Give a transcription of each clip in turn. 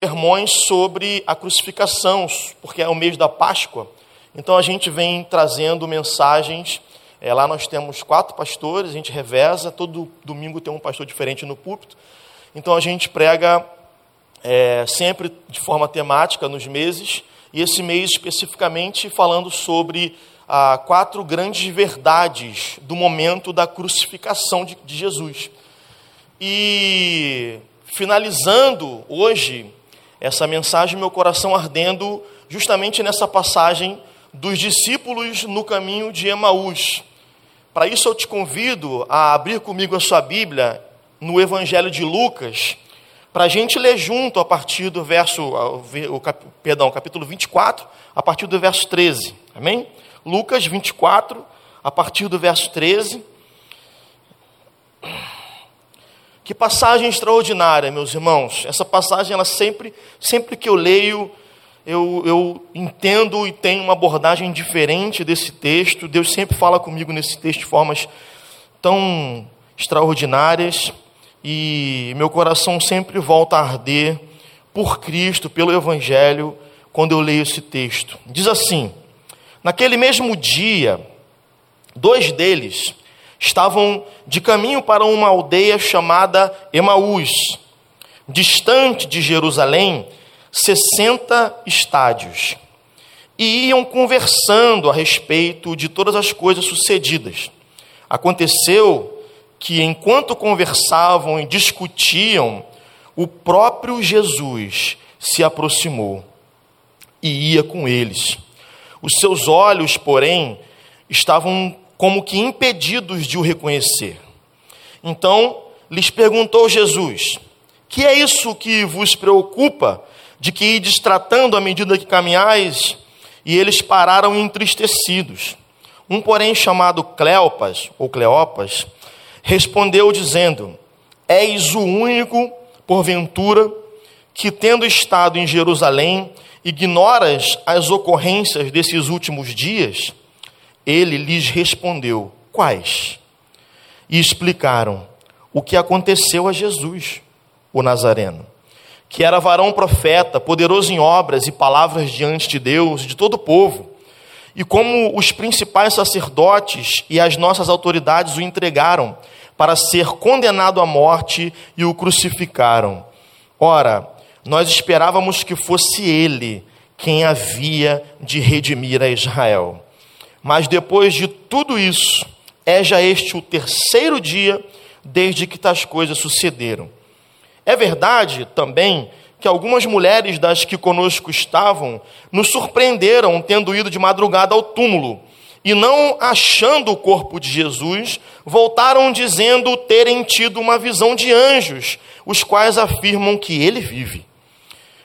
sermões sobre a crucificação, porque é o mês da Páscoa. Então a gente vem trazendo mensagens. É, lá nós temos quatro pastores, a gente reveza, todo domingo tem um pastor diferente no púlpito. Então a gente prega é, sempre de forma temática nos meses, e esse mês especificamente falando sobre ah, quatro grandes verdades do momento da crucificação de, de Jesus. E finalizando hoje essa mensagem, meu coração ardendo justamente nessa passagem dos discípulos no caminho de Emaús. Para isso eu te convido a abrir comigo a sua Bíblia no Evangelho de Lucas, para a gente ler junto a partir do verso, o, perdão, capítulo 24, a partir do verso 13. Amém? Lucas 24, a partir do verso 13. Que passagem extraordinária, meus irmãos. Essa passagem, ela sempre, sempre que eu leio, eu, eu entendo e tenho uma abordagem diferente desse texto. Deus sempre fala comigo nesse texto de formas tão extraordinárias e meu coração sempre volta a arder por Cristo, pelo Evangelho, quando eu leio esse texto. Diz assim: Naquele mesmo dia, dois deles estavam de caminho para uma aldeia chamada Emaús, distante de Jerusalém, 60 estádios, e iam conversando a respeito de todas as coisas sucedidas. Aconteceu que, enquanto conversavam e discutiam, o próprio Jesus se aproximou e ia com eles. Os seus olhos, porém, estavam como que impedidos de o reconhecer. Então lhes perguntou Jesus: Que é isso que vos preocupa, de que ides tratando à medida que caminhais? E eles pararam entristecidos. Um, porém, chamado Cleopas, ou Cleopas, respondeu dizendo: És o único, porventura, que tendo estado em Jerusalém, ignoras as ocorrências desses últimos dias? Ele lhes respondeu: Quais? E explicaram o que aconteceu a Jesus, o Nazareno, que era varão profeta, poderoso em obras e palavras diante de Deus e de todo o povo, e como os principais sacerdotes e as nossas autoridades o entregaram para ser condenado à morte e o crucificaram. Ora, nós esperávamos que fosse ele quem havia de redimir a Israel. Mas depois de tudo isso, é já este o terceiro dia desde que tais coisas sucederam. É verdade também que algumas mulheres das que conosco estavam nos surpreenderam tendo ido de madrugada ao túmulo e não achando o corpo de Jesus, voltaram dizendo terem tido uma visão de anjos, os quais afirmam que ele vive.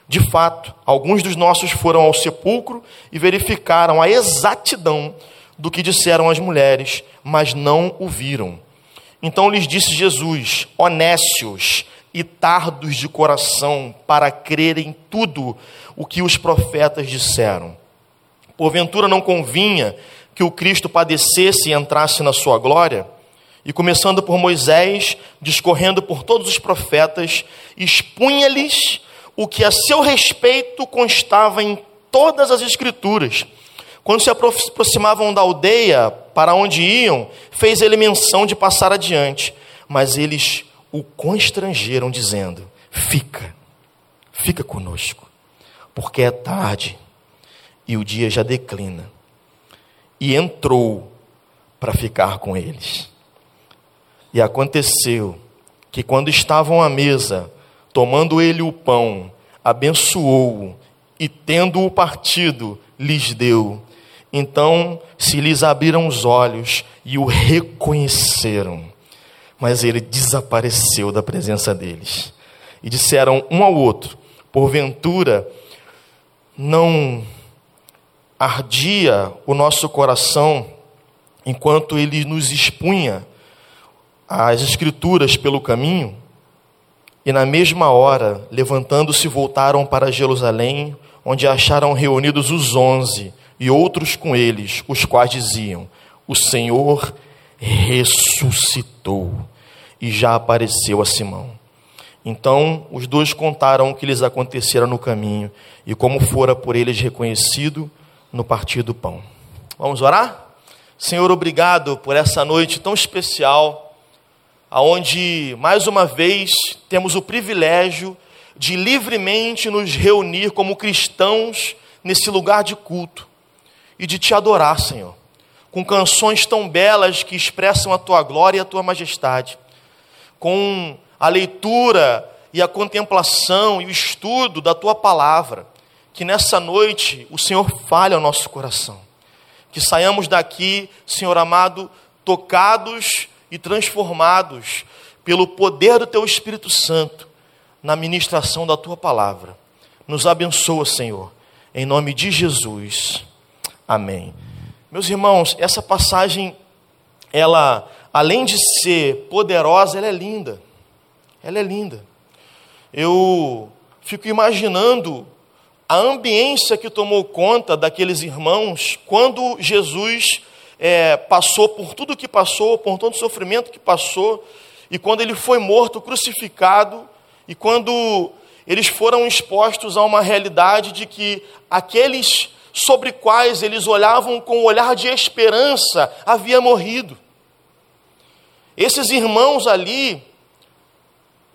De fato, alguns dos nossos foram ao sepulcro e verificaram a exatidão do que disseram as mulheres, mas não o viram. Então lhes disse Jesus: honécios e tardos de coração para crerem tudo o que os profetas disseram. Porventura não convinha que o Cristo padecesse e entrasse na sua glória? E começando por Moisés, discorrendo por todos os profetas, expunha-lhes o que a seu respeito constava em todas as Escrituras. Quando se aproximavam da aldeia para onde iam, fez ele menção de passar adiante, mas eles o constrangeram, dizendo: Fica, fica conosco, porque é tarde e o dia já declina. E entrou para ficar com eles. E aconteceu que, quando estavam à mesa, Tomando ele o pão, abençoou-o e, tendo-o partido, lhes deu. Então se lhes abriram os olhos e o reconheceram. Mas ele desapareceu da presença deles. E disseram um ao outro: Porventura, não ardia o nosso coração enquanto ele nos expunha as Escrituras pelo caminho? E na mesma hora, levantando-se, voltaram para Jerusalém, onde acharam reunidos os onze e outros com eles, os quais diziam: O Senhor ressuscitou e já apareceu a Simão. Então os dois contaram o que lhes acontecera no caminho e como fora por eles reconhecido no partir do pão. Vamos orar? Senhor, obrigado por essa noite tão especial, aonde mais uma vez temos o privilégio de livremente nos reunir como cristãos nesse lugar de culto e de te adorar, Senhor, com canções tão belas que expressam a tua glória e a tua majestade, com a leitura e a contemplação e o estudo da tua palavra, que nessa noite o Senhor fale ao nosso coração. Que saiamos daqui, Senhor amado, tocados e transformados pelo poder do teu Espírito Santo na ministração da tua palavra. Nos abençoa, Senhor, em nome de Jesus. Amém. Meus irmãos, essa passagem, ela, além de ser poderosa, ela é linda. Ela é linda. Eu fico imaginando a ambiência que tomou conta daqueles irmãos quando Jesus é, passou por tudo que passou, por todo o sofrimento que passou, e quando ele foi morto, crucificado, e quando eles foram expostos a uma realidade de que aqueles sobre quais eles olhavam com um olhar de esperança havia morrido. Esses irmãos ali,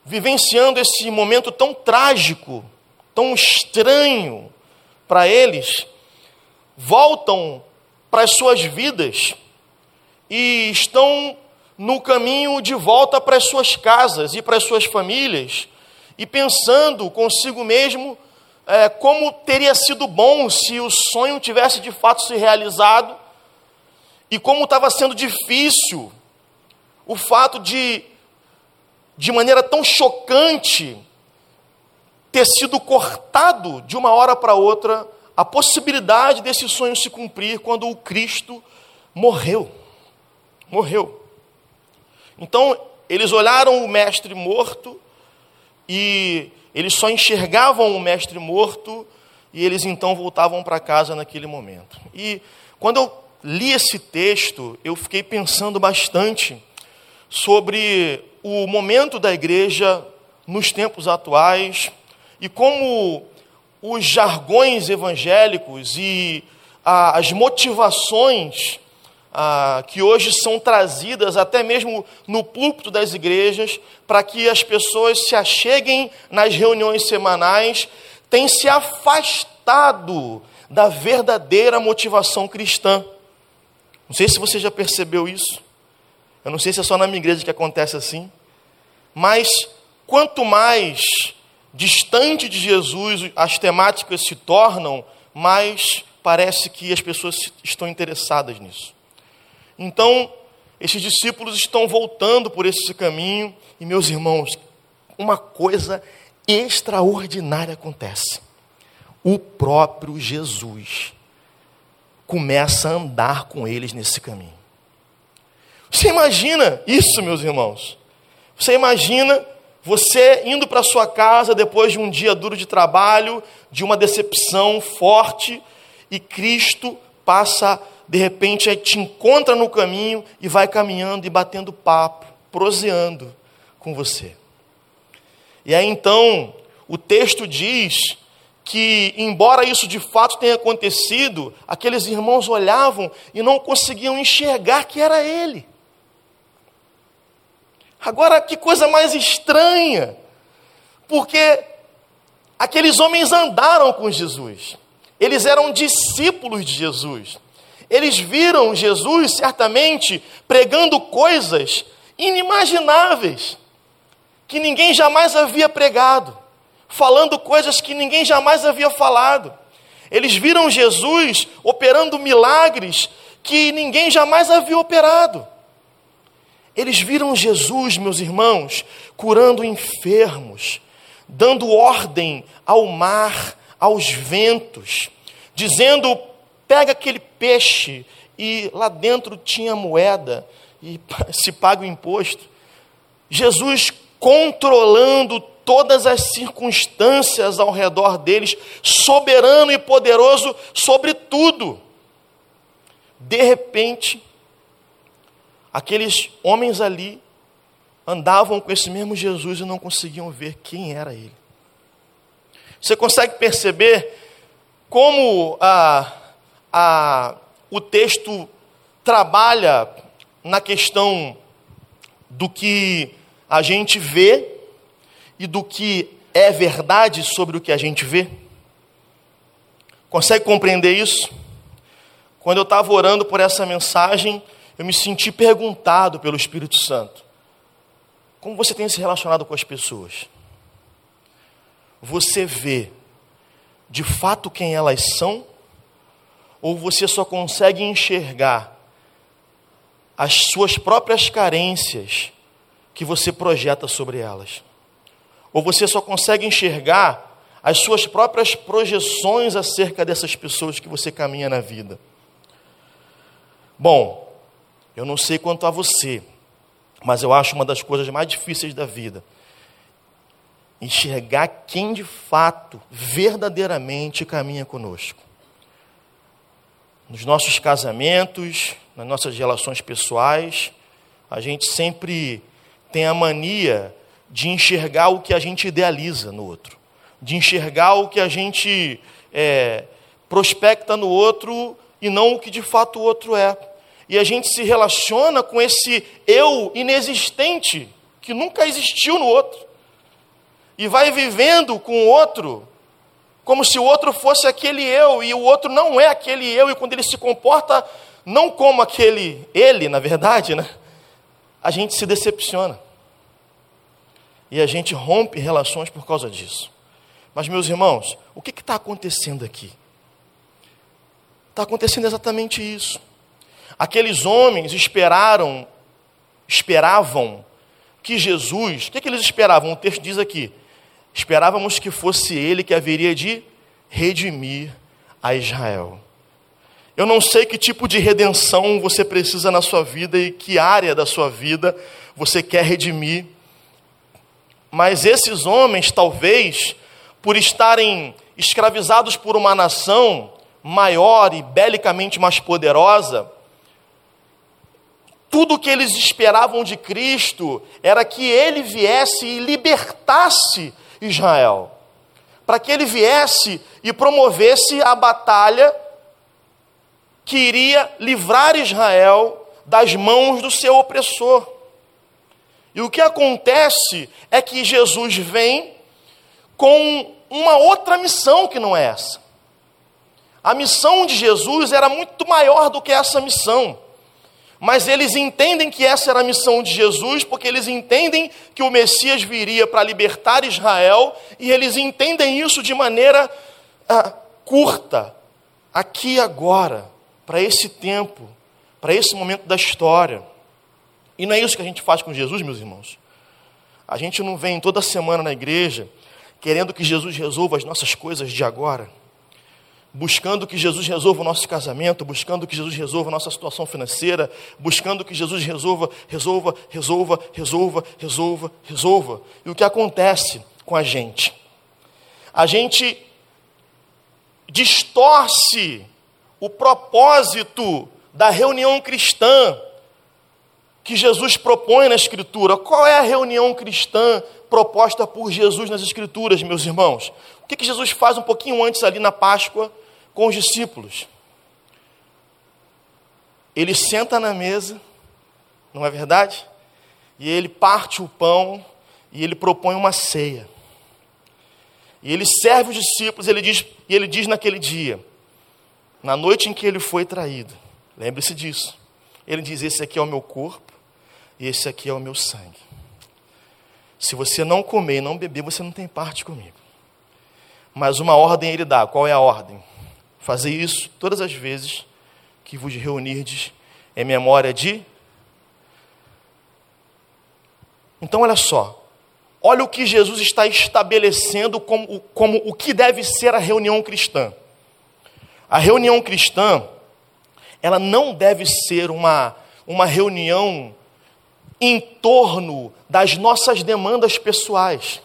vivenciando esse momento tão trágico, tão estranho para eles, voltam para as suas vidas e estão no caminho de volta para as suas casas e para as suas famílias, e pensando consigo mesmo é, como teria sido bom se o sonho tivesse de fato se realizado, e como estava sendo difícil o fato de, de maneira tão chocante, ter sido cortado de uma hora para outra a possibilidade desse sonho se cumprir quando o Cristo morreu. Morreu. Então, eles olharam o mestre morto e eles só enxergavam o mestre morto e eles então voltavam para casa naquele momento. E quando eu li esse texto, eu fiquei pensando bastante sobre o momento da igreja nos tempos atuais e como os jargões evangélicos e as motivações ah, que hoje são trazidas até mesmo no púlpito das igrejas, para que as pessoas se acheguem nas reuniões semanais, têm se afastado da verdadeira motivação cristã. Não sei se você já percebeu isso. Eu não sei se é só na minha igreja que acontece assim. Mas quanto mais distante de Jesus as temáticas se tornam, mais parece que as pessoas estão interessadas nisso. Então, esses discípulos estão voltando por esse caminho, e meus irmãos, uma coisa extraordinária acontece. O próprio Jesus começa a andar com eles nesse caminho. Você imagina isso, meus irmãos? Você imagina você indo para sua casa depois de um dia duro de trabalho, de uma decepção forte, e Cristo passa de repente te encontra no caminho e vai caminhando e batendo papo, proseando com você. E aí então, o texto diz que, embora isso de fato tenha acontecido, aqueles irmãos olhavam e não conseguiam enxergar que era ele. Agora, que coisa mais estranha, porque aqueles homens andaram com Jesus, eles eram discípulos de Jesus. Eles viram Jesus, certamente, pregando coisas inimagináveis, que ninguém jamais havia pregado, falando coisas que ninguém jamais havia falado. Eles viram Jesus operando milagres que ninguém jamais havia operado. Eles viram Jesus, meus irmãos, curando enfermos, dando ordem ao mar, aos ventos, dizendo pega aquele peixe e lá dentro tinha moeda e se paga o imposto. Jesus controlando todas as circunstâncias ao redor deles, soberano e poderoso sobre tudo. De repente, aqueles homens ali andavam com esse mesmo Jesus e não conseguiam ver quem era ele. Você consegue perceber como a, a, o texto trabalha na questão do que a gente vê e do que é verdade sobre o que a gente vê? Consegue compreender isso? Quando eu estava orando por essa mensagem, eu me senti perguntado pelo Espírito Santo: Como você tem se relacionado com as pessoas? Você vê de fato quem elas são? Ou você só consegue enxergar as suas próprias carências que você projeta sobre elas? Ou você só consegue enxergar as suas próprias projeções acerca dessas pessoas que você caminha na vida? Bom, eu não sei quanto a você, mas eu acho uma das coisas mais difíceis da vida enxergar quem de fato, verdadeiramente caminha conosco. Nos nossos casamentos, nas nossas relações pessoais, a gente sempre tem a mania de enxergar o que a gente idealiza no outro, de enxergar o que a gente é, prospecta no outro e não o que de fato o outro é. E a gente se relaciona com esse eu inexistente que nunca existiu no outro. E vai vivendo com o outro como se o outro fosse aquele eu e o outro não é aquele eu e quando ele se comporta não como aquele ele, na verdade, né? A gente se decepciona. E a gente rompe relações por causa disso. Mas, meus irmãos, o que está acontecendo aqui? Está acontecendo exatamente isso. Aqueles homens esperaram, esperavam que Jesus, o que, que eles esperavam? O texto diz aqui: esperávamos que fosse ele que haveria de redimir a Israel. Eu não sei que tipo de redenção você precisa na sua vida e que área da sua vida você quer redimir mas esses homens, talvez, por estarem escravizados por uma nação maior e belicamente mais poderosa, tudo o que eles esperavam de Cristo era que ele viesse e libertasse Israel, para que ele viesse e promovesse a batalha que iria livrar Israel das mãos do seu opressor. E o que acontece é que Jesus vem com uma outra missão que não é essa. A missão de Jesus era muito maior do que essa missão. Mas eles entendem que essa era a missão de Jesus, porque eles entendem que o Messias viria para libertar Israel, e eles entendem isso de maneira ah, curta, aqui e agora, para esse tempo, para esse momento da história. E não é isso que a gente faz com Jesus, meus irmãos. A gente não vem toda semana na igreja querendo que Jesus resolva as nossas coisas de agora, buscando que Jesus resolva o nosso casamento, buscando que Jesus resolva a nossa situação financeira, buscando que Jesus resolva, resolva, resolva, resolva, resolva, resolva. E o que acontece com a gente? A gente distorce o propósito da reunião cristã que Jesus propõe na Escritura. Qual é a reunião cristã proposta por Jesus nas Escrituras, meus irmãos? O que, que Jesus faz um pouquinho antes ali na Páscoa com os discípulos? Ele senta na mesa, não é verdade? E ele parte o pão e ele propõe uma ceia. E ele serve os discípulos, ele diz, e ele diz naquele dia, na noite em que ele foi traído, lembre-se disso. Ele diz: Esse aqui é o meu corpo, e esse aqui é o meu sangue. Se você não comer e não beber, você não tem parte comigo. Mas uma ordem ele dá. Qual é a ordem? Fazer isso todas as vezes que vos reunirdes em memória de. Então, olha só. Olha o que Jesus está estabelecendo como, como o que deve ser a reunião cristã. A reunião cristã, ela não deve ser uma, uma reunião em torno das nossas demandas pessoais.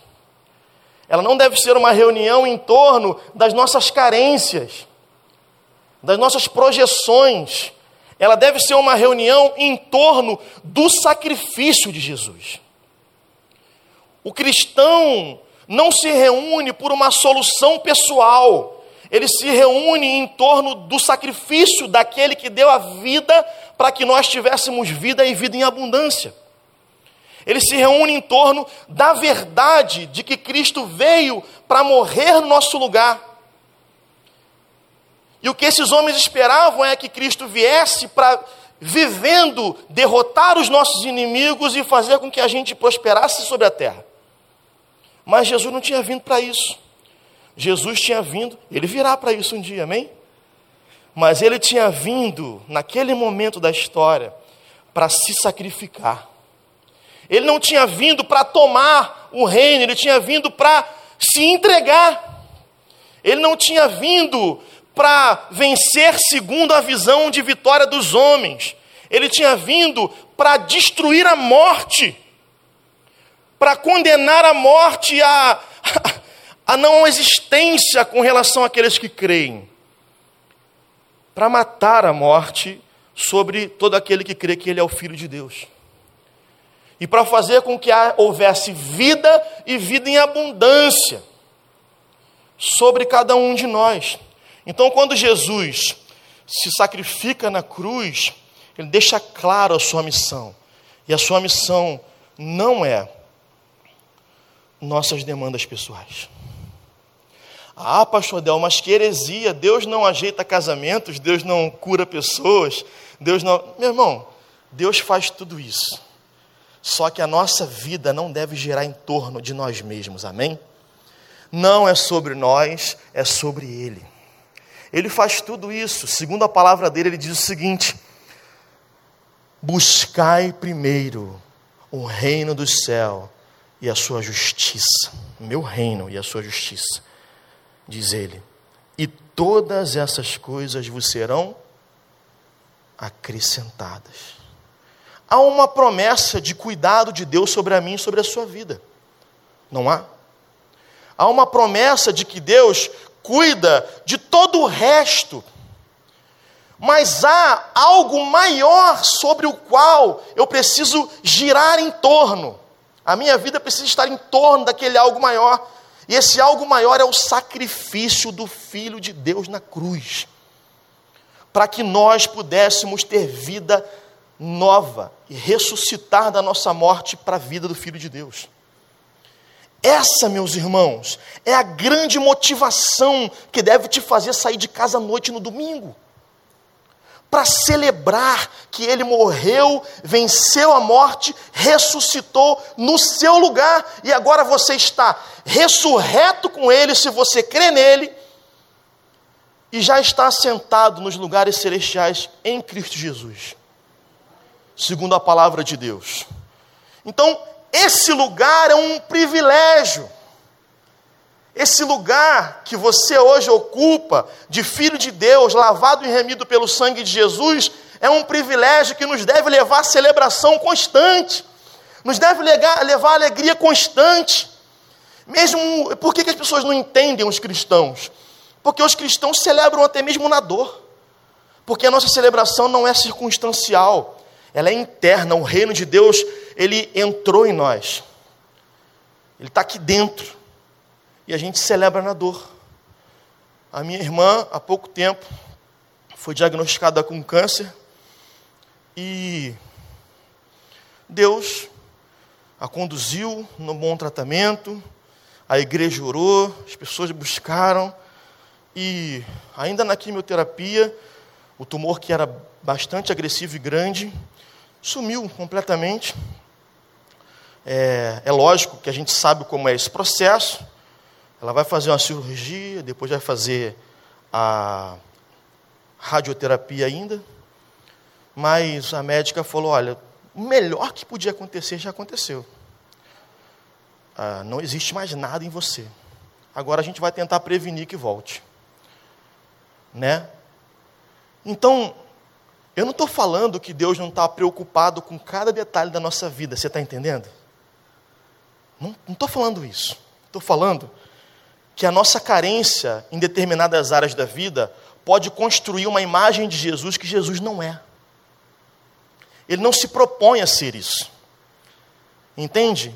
Ela não deve ser uma reunião em torno das nossas carências, das nossas projeções. Ela deve ser uma reunião em torno do sacrifício de Jesus. O cristão não se reúne por uma solução pessoal, ele se reúne em torno do sacrifício daquele que deu a vida para que nós tivéssemos vida e vida em abundância. Ele se reúne em torno da verdade de que Cristo veio para morrer no nosso lugar. E o que esses homens esperavam é que Cristo viesse para, vivendo, derrotar os nossos inimigos e fazer com que a gente prosperasse sobre a terra. Mas Jesus não tinha vindo para isso. Jesus tinha vindo, ele virá para isso um dia, amém? Mas ele tinha vindo, naquele momento da história, para se sacrificar. Ele não tinha vindo para tomar o reino, ele tinha vindo para se entregar. Ele não tinha vindo para vencer segundo a visão de vitória dos homens. Ele tinha vindo para destruir a morte, para condenar a morte a, a não existência com relação àqueles que creem, para matar a morte sobre todo aquele que crê que ele é o Filho de Deus. E para fazer com que houvesse vida e vida em abundância sobre cada um de nós. Então, quando Jesus se sacrifica na cruz, ele deixa claro a sua missão. E a sua missão não é nossas demandas pessoais. Ah, pastor Del, mas que heresia, Deus não ajeita casamentos, Deus não cura pessoas, Deus não. Meu irmão, Deus faz tudo isso. Só que a nossa vida não deve girar em torno de nós mesmos, amém? Não é sobre nós, é sobre Ele. Ele faz tudo isso. Segundo a palavra dele, ele diz o seguinte: Buscai primeiro o reino do céu e a sua justiça. Meu reino e a sua justiça, diz ele. E todas essas coisas vos serão acrescentadas. Há uma promessa de cuidado de Deus sobre a mim e sobre a sua vida. Não há? Há uma promessa de que Deus cuida de todo o resto. Mas há algo maior sobre o qual eu preciso girar em torno. A minha vida precisa estar em torno daquele algo maior. E esse algo maior é o sacrifício do Filho de Deus na cruz. Para que nós pudéssemos ter vida nova e ressuscitar da nossa morte para a vida do Filho de Deus. Essa, meus irmãos, é a grande motivação que deve te fazer sair de casa à noite no domingo. Para celebrar que ele morreu, venceu a morte, ressuscitou no seu lugar e agora você está ressurreto com ele, se você crê nele, e já está sentado nos lugares celestiais em Cristo Jesus, segundo a palavra de Deus. Então, esse lugar é um privilégio. Esse lugar que você hoje ocupa, de filho de Deus, lavado e remido pelo sangue de Jesus, é um privilégio que nos deve levar a celebração constante, nos deve levar a alegria constante. Mesmo, por que, que as pessoas não entendem os cristãos? Porque os cristãos celebram até mesmo na dor. Porque a nossa celebração não é circunstancial, ela é interna. O reino de Deus ele entrou em nós. Ele está aqui dentro. E a gente celebra na dor. A minha irmã, há pouco tempo, foi diagnosticada com câncer. E Deus a conduziu no bom tratamento. A igreja orou, as pessoas buscaram. E ainda na quimioterapia, o tumor que era bastante agressivo e grande, sumiu completamente. É, é lógico que a gente sabe como é esse processo. Ela vai fazer uma cirurgia, depois vai fazer a radioterapia ainda. Mas a médica falou: olha, o melhor que podia acontecer já aconteceu. Ah, não existe mais nada em você. Agora a gente vai tentar prevenir que volte. Né? Então, eu não estou falando que Deus não está preocupado com cada detalhe da nossa vida, você está entendendo? Não estou falando isso. Estou falando que a nossa carência em determinadas áreas da vida pode construir uma imagem de Jesus que Jesus não é. Ele não se propõe a ser isso. Entende?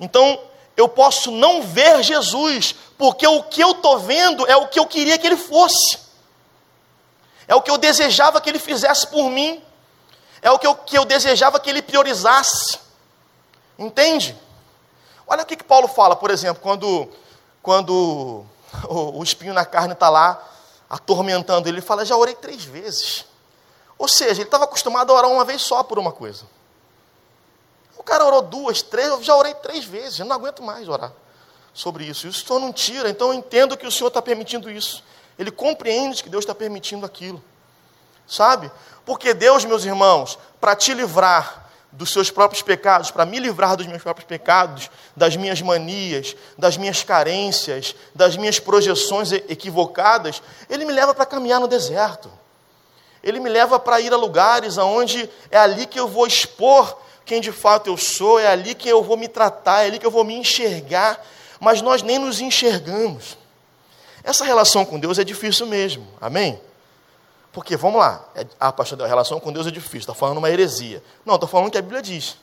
Então, eu posso não ver Jesus, porque o que eu estou vendo é o que eu queria que ele fosse, é o que eu desejava que ele fizesse por mim, é o que eu, que eu desejava que ele priorizasse, entende? Olha o que, que Paulo fala, por exemplo, quando, quando o, o espinho na carne está lá atormentando ele, ele fala: Já orei três vezes. Ou seja, ele estava acostumado a orar uma vez só por uma coisa. O cara orou duas, três, eu já orei três vezes, eu não aguento mais orar sobre isso. Isso só não tira, então eu entendo que o Senhor está permitindo isso. Ele compreende que Deus está permitindo aquilo. Sabe? Porque Deus, meus irmãos, para te livrar dos seus próprios pecados, para me livrar dos meus próprios pecados, das minhas manias, das minhas carências, das minhas projeções equivocadas, Ele me leva para caminhar no deserto. Ele me leva para ir a lugares onde é ali que eu vou expor quem de fato eu sou, é ali que eu vou me tratar, é ali que eu vou me enxergar, mas nós nem nos enxergamos. Essa relação com Deus é difícil mesmo, amém? Porque, vamos lá, é, ah, pastor, a relação com Deus é difícil, está falando uma heresia. Não, estou falando o que a Bíblia diz.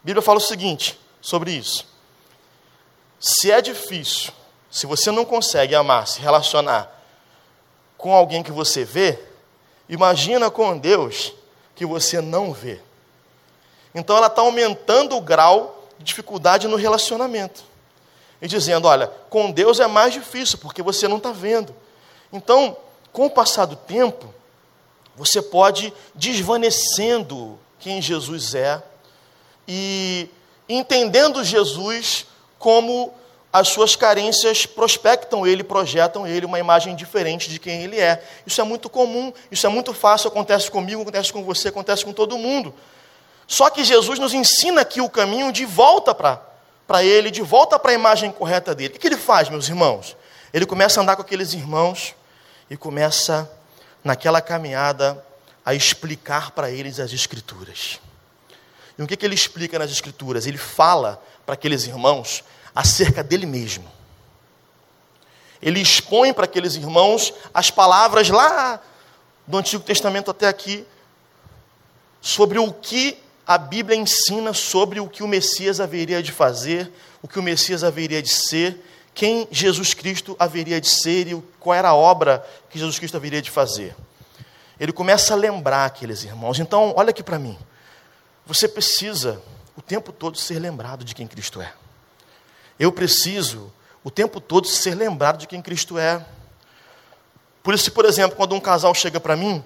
A Bíblia fala o seguinte sobre isso. Se é difícil, se você não consegue amar, se relacionar com alguém que você vê, imagina com Deus que você não vê. Então ela está aumentando o grau de dificuldade no relacionamento. E dizendo, olha, com Deus é mais difícil, porque você não está vendo. Então, com o passar do tempo, você pode desvanecendo quem Jesus é e entendendo Jesus como as suas carências prospectam ele, projetam ele uma imagem diferente de quem ele é. Isso é muito comum, isso é muito fácil, acontece comigo, acontece com você, acontece com todo mundo. Só que Jesus nos ensina aqui o caminho de volta para ele, de volta para a imagem correta dele. O que ele faz, meus irmãos? Ele começa a andar com aqueles irmãos e começa, naquela caminhada, a explicar para eles as Escrituras. E o que, que ele explica nas Escrituras? Ele fala para aqueles irmãos acerca dele mesmo. Ele expõe para aqueles irmãos as palavras lá do Antigo Testamento até aqui, sobre o que a Bíblia ensina sobre o que o Messias haveria de fazer, o que o Messias haveria de ser quem Jesus Cristo haveria de ser e qual era a obra que Jesus Cristo haveria de fazer. Ele começa a lembrar aqueles irmãos. Então, olha aqui para mim. Você precisa o tempo todo ser lembrado de quem Cristo é. Eu preciso o tempo todo ser lembrado de quem Cristo é. Por isso, por exemplo, quando um casal chega para mim,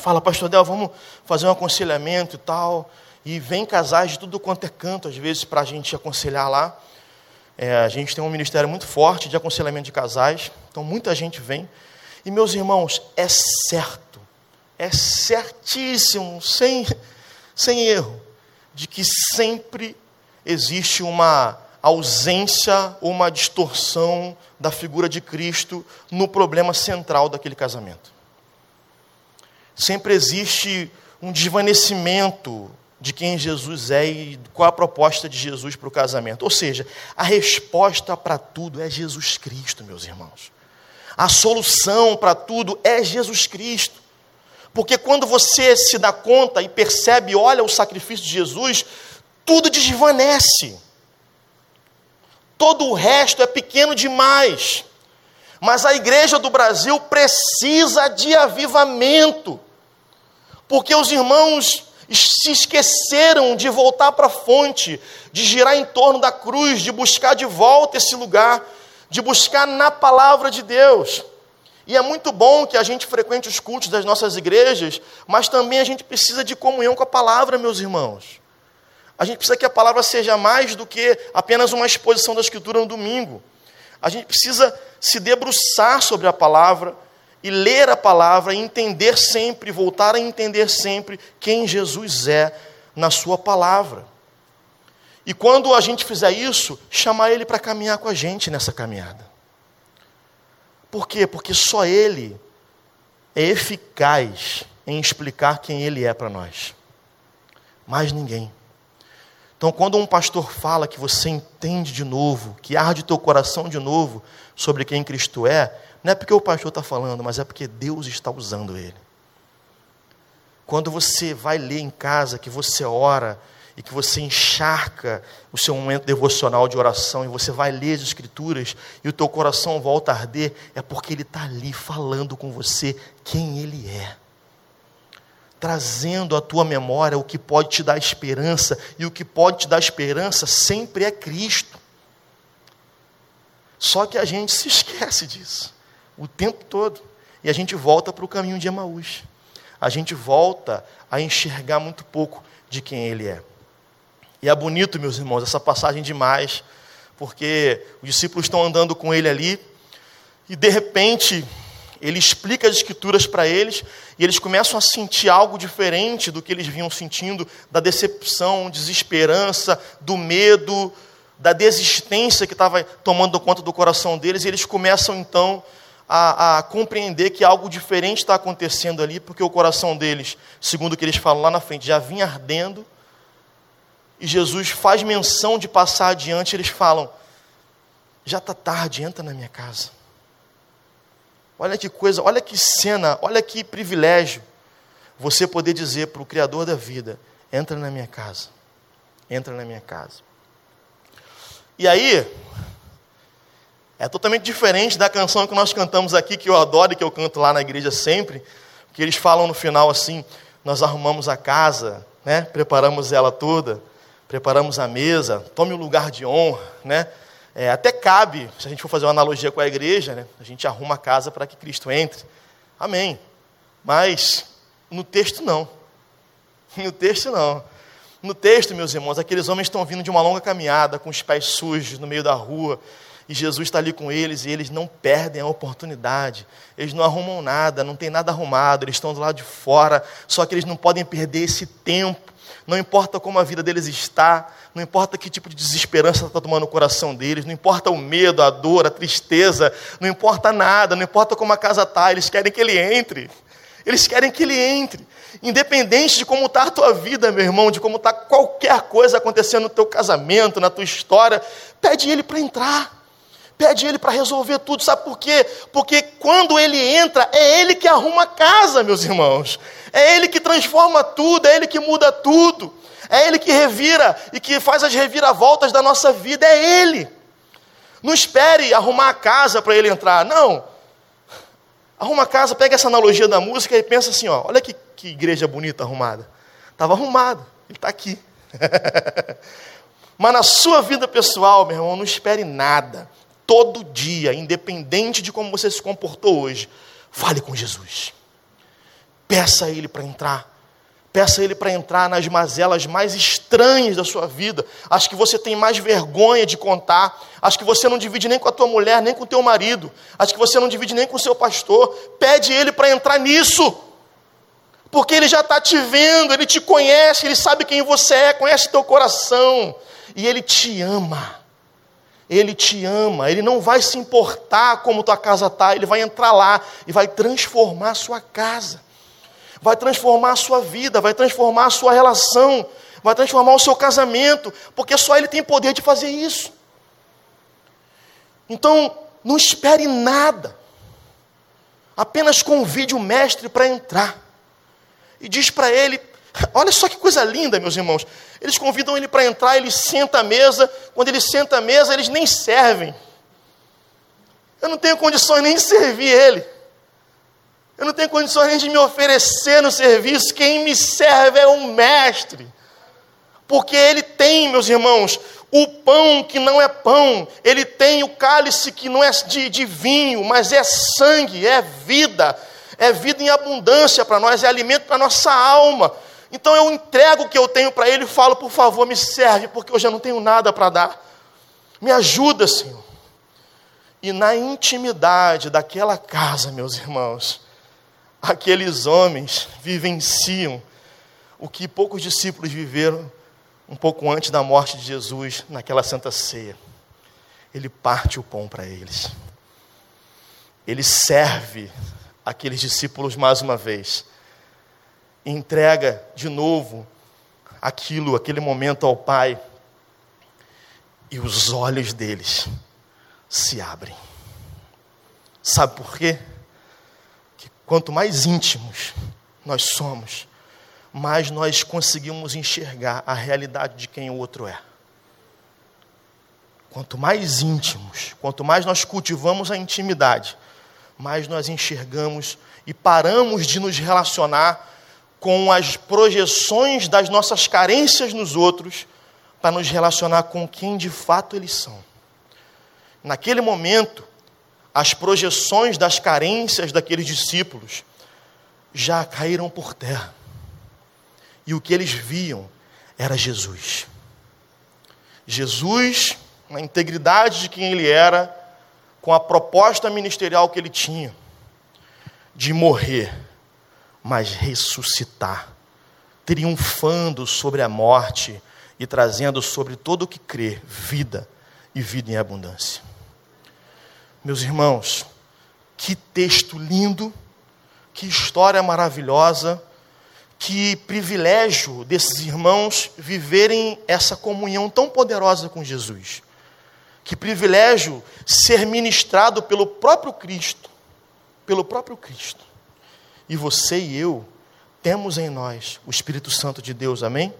fala, Pastor Del, vamos fazer um aconselhamento e tal, e vem casais de tudo quanto é canto, às vezes, para a gente aconselhar lá. É, a gente tem um ministério muito forte de aconselhamento de casais, então muita gente vem. E, meus irmãos, é certo, é certíssimo, sem, sem erro, de que sempre existe uma ausência, uma distorção da figura de Cristo no problema central daquele casamento. Sempre existe um desvanecimento de quem Jesus é e qual a proposta de Jesus para o casamento. Ou seja, a resposta para tudo é Jesus Cristo, meus irmãos. A solução para tudo é Jesus Cristo. Porque quando você se dá conta e percebe, olha o sacrifício de Jesus, tudo desvanece. Todo o resto é pequeno demais. Mas a igreja do Brasil precisa de avivamento. Porque os irmãos se esqueceram de voltar para a fonte, de girar em torno da cruz, de buscar de volta esse lugar, de buscar na palavra de Deus. E é muito bom que a gente frequente os cultos das nossas igrejas, mas também a gente precisa de comunhão com a palavra, meus irmãos. A gente precisa que a palavra seja mais do que apenas uma exposição da Escritura no domingo. A gente precisa se debruçar sobre a palavra, e ler a palavra, e entender sempre, voltar a entender sempre quem Jesus é na Sua palavra. E quando a gente fizer isso, chamar Ele para caminhar com a gente nessa caminhada. Por quê? Porque só Ele é eficaz em explicar quem Ele é para nós. Mais ninguém. Então, quando um pastor fala que você entende de novo, que arde teu coração de novo sobre quem Cristo é, não é porque o pastor está falando, mas é porque Deus está usando ele. Quando você vai ler em casa, que você ora e que você encharca o seu momento devocional de oração e você vai ler as Escrituras e o teu coração volta a arder, é porque Ele está ali falando com você quem Ele é. Trazendo à tua memória o que pode te dar esperança, e o que pode te dar esperança sempre é Cristo. Só que a gente se esquece disso o tempo todo. E a gente volta para o caminho de Emaús. A gente volta a enxergar muito pouco de quem Ele é. E é bonito, meus irmãos, essa passagem demais, porque os discípulos estão andando com ele ali, e de repente ele explica as escrituras para eles, e eles começam a sentir algo diferente do que eles vinham sentindo, da decepção, desesperança, do medo, da desistência que estava tomando conta do coração deles, e eles começam então a, a, compreender que algo diferente está acontecendo ali, porque o coração deles, segundo o que eles falam lá na frente, já vinha ardendo, e Jesus faz menção de passar adiante, eles falam: já está tarde, entra na minha casa. Olha que coisa, olha que cena, olha que privilégio você poder dizer para o Criador da vida: entra na minha casa, entra na minha casa. E aí, é totalmente diferente da canção que nós cantamos aqui, que eu adoro e que eu canto lá na igreja sempre, que eles falam no final assim: nós arrumamos a casa, né, preparamos ela toda preparamos a mesa, tome o lugar de honra, né? É, até cabe, se a gente for fazer uma analogia com a igreja, né? a gente arruma a casa para que Cristo entre. Amém. Mas no texto não. No texto não. No texto, meus irmãos, aqueles homens estão vindo de uma longa caminhada, com os pés sujos no meio da rua, e Jesus está ali com eles, e eles não perdem a oportunidade, eles não arrumam nada, não tem nada arrumado, eles estão do lado de fora, só que eles não podem perder esse tempo não importa como a vida deles está, não importa que tipo de desesperança está tomando o coração deles, não importa o medo, a dor, a tristeza, não importa nada, não importa como a casa está, eles querem que ele entre. Eles querem que ele entre. Independente de como está a tua vida, meu irmão, de como está qualquer coisa acontecendo no teu casamento, na tua história, pede ele para entrar. Pede ele para resolver tudo. Sabe por quê? Porque quando ele entra, é ele que arruma a casa, meus irmãos. É Ele que transforma tudo, é Ele que muda tudo, é Ele que revira e que faz as reviravoltas da nossa vida, é Ele. Não espere arrumar a casa para Ele entrar, não. Arruma a casa, pega essa analogia da música e pensa assim: ó, olha que, que igreja bonita arrumada. Estava arrumado, Ele está aqui. Mas na sua vida pessoal, meu irmão, não espere nada. Todo dia, independente de como você se comportou hoje, fale com Jesus. Peça a Ele para entrar. Peça a Ele para entrar nas mazelas mais estranhas da sua vida. Acho que você tem mais vergonha de contar. Acho que você não divide nem com a tua mulher, nem com o teu marido. Acho que você não divide nem com o seu pastor. Pede Ele para entrar nisso. Porque Ele já está te vendo, Ele te conhece, Ele sabe quem você é, conhece teu coração. E Ele te ama. Ele te ama, Ele não vai se importar como tua casa está, Ele vai entrar lá e vai transformar a sua casa vai transformar a sua vida, vai transformar a sua relação, vai transformar o seu casamento, porque só Ele tem poder de fazer isso. Então, não espere nada, apenas convide o mestre para entrar e diz para ele: olha só que coisa linda, meus irmãos. Eles convidam ele para entrar, ele senta à mesa. Quando ele senta à mesa, eles nem servem. Eu não tenho condições nem de servir ele. Eu não tenho condições de me oferecer no serviço. Quem me serve é um mestre. Porque ele tem, meus irmãos, o pão que não é pão, ele tem o cálice que não é de, de vinho, mas é sangue, é vida, é vida em abundância para nós, é alimento para nossa alma. Então eu entrego o que eu tenho para ele e falo, por favor, me serve, porque eu já não tenho nada para dar. Me ajuda, Senhor. E na intimidade daquela casa, meus irmãos, aqueles homens vivenciam o que poucos discípulos viveram um pouco antes da morte de Jesus naquela santa ceia. Ele parte o pão para eles. Ele serve aqueles discípulos mais uma vez. Entrega de novo aquilo, aquele momento ao Pai. E os olhos deles se abrem. Sabe por quê? Quanto mais íntimos nós somos, mais nós conseguimos enxergar a realidade de quem o outro é. Quanto mais íntimos, quanto mais nós cultivamos a intimidade, mais nós enxergamos e paramos de nos relacionar com as projeções das nossas carências nos outros para nos relacionar com quem de fato eles são. Naquele momento, as projeções das carências daqueles discípulos já caíram por terra. E o que eles viam era Jesus. Jesus, na integridade de quem ele era, com a proposta ministerial que ele tinha, de morrer, mas ressuscitar, triunfando sobre a morte e trazendo sobre todo o que crê vida e vida em abundância. Meus irmãos, que texto lindo, que história maravilhosa, que privilégio desses irmãos viverem essa comunhão tão poderosa com Jesus. Que privilégio ser ministrado pelo próprio Cristo, pelo próprio Cristo. E você e eu temos em nós o Espírito Santo de Deus, amém?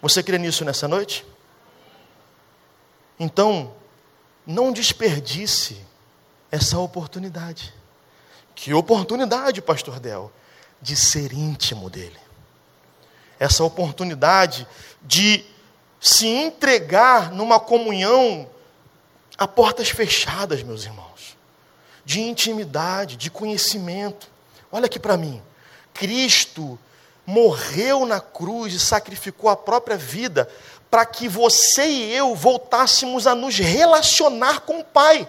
Você crê nisso nessa noite? Então, não desperdice essa oportunidade. Que oportunidade, pastor Del, de ser íntimo dele. Essa oportunidade de se entregar numa comunhão a portas fechadas, meus irmãos. De intimidade, de conhecimento. Olha aqui para mim. Cristo morreu na cruz e sacrificou a própria vida para que você e eu voltássemos a nos relacionar com o Pai.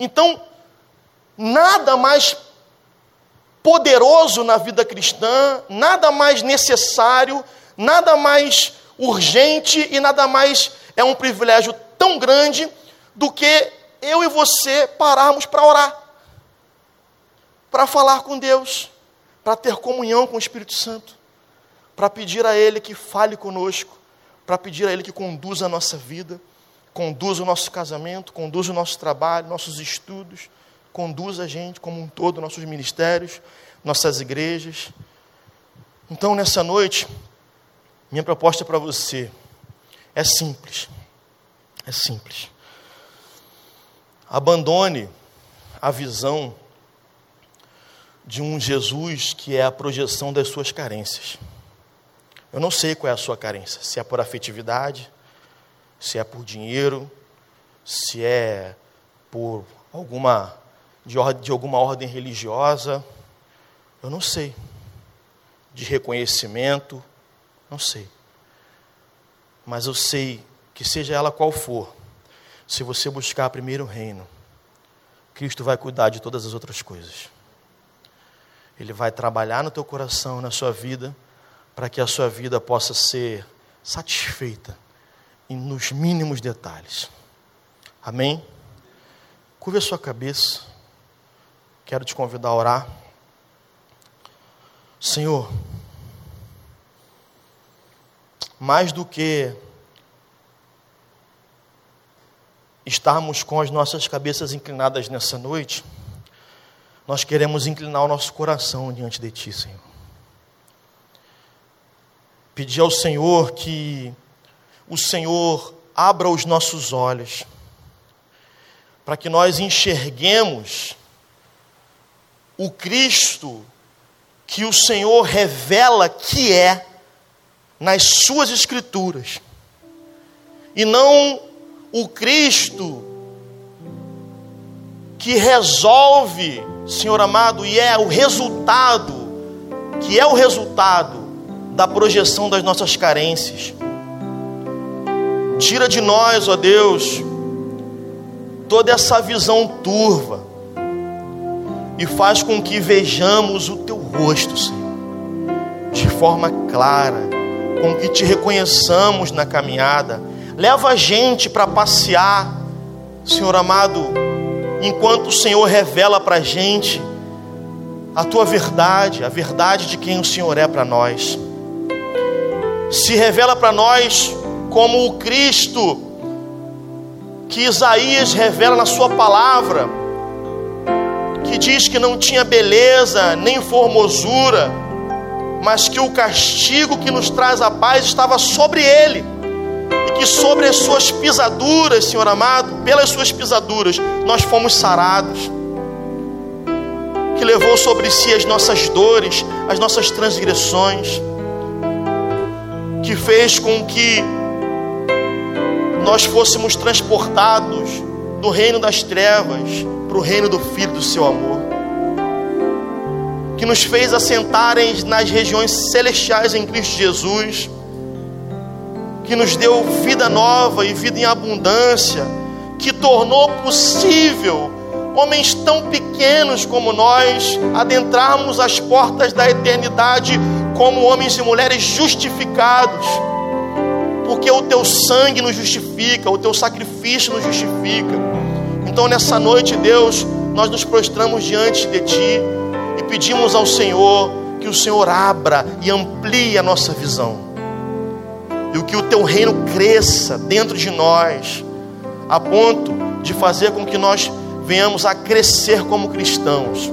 Então, nada mais poderoso na vida cristã, nada mais necessário, nada mais urgente e nada mais é um privilégio tão grande do que eu e você pararmos para orar, para falar com Deus, para ter comunhão com o Espírito Santo, para pedir a Ele que fale conosco, para pedir a Ele que conduza a nossa vida conduz o nosso casamento, conduz o nosso trabalho, nossos estudos, conduz a gente como um todo, nossos ministérios, nossas igrejas. Então, nessa noite, minha proposta para você é simples. É simples. Abandone a visão de um Jesus que é a projeção das suas carências. Eu não sei qual é a sua carência, se é por afetividade, se é por dinheiro, se é por alguma de, ordem, de alguma ordem religiosa, eu não sei. De reconhecimento, não sei. Mas eu sei que seja ela qual for, se você buscar primeiro o reino, Cristo vai cuidar de todas as outras coisas. Ele vai trabalhar no teu coração, na sua vida, para que a sua vida possa ser satisfeita nos mínimos detalhes. Amém? Curva a sua cabeça. Quero te convidar a orar. Senhor, mais do que estarmos com as nossas cabeças inclinadas nessa noite, nós queremos inclinar o nosso coração diante de Ti, Senhor. Pedir ao Senhor que o Senhor abra os nossos olhos, para que nós enxerguemos o Cristo que o Senhor revela que é nas Suas Escrituras, e não o Cristo que resolve, Senhor amado, e é o resultado, que é o resultado da projeção das nossas carências. Tira de nós, ó Deus, toda essa visão turva e faz com que vejamos o teu rosto, Senhor, de forma clara, com que te reconheçamos na caminhada. Leva a gente para passear, Senhor amado, enquanto o Senhor revela para a gente a tua verdade, a verdade de quem o Senhor é para nós. Se revela para nós como o Cristo que Isaías revela na sua palavra, que diz que não tinha beleza nem formosura, mas que o castigo que nos traz a paz estava sobre ele, que sobre as suas pisaduras, Senhor amado, pelas suas pisaduras, nós fomos sarados. Que levou sobre si as nossas dores, as nossas transgressões, que fez com que nós fôssemos transportados do reino das trevas para o reino do Filho do seu amor. Que nos fez assentarem nas regiões celestiais em Cristo Jesus, que nos deu vida nova e vida em abundância, que tornou possível homens tão pequenos como nós adentrarmos as portas da eternidade como homens e mulheres justificados, porque o teu sangue nos justifica, o teu sacrifício nos justifica. Então, nessa noite, Deus, nós nos prostramos diante de Ti e pedimos ao Senhor que o Senhor abra e amplie a nossa visão, e que o teu reino cresça dentro de nós, a ponto de fazer com que nós venhamos a crescer como cristãos,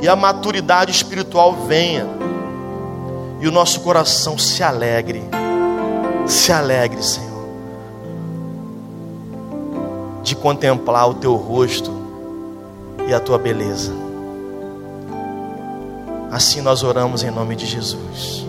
e a maturidade espiritual venha, e o nosso coração se alegre, se alegre, Senhor, de contemplar o teu rosto e a tua beleza. Assim nós oramos em nome de Jesus.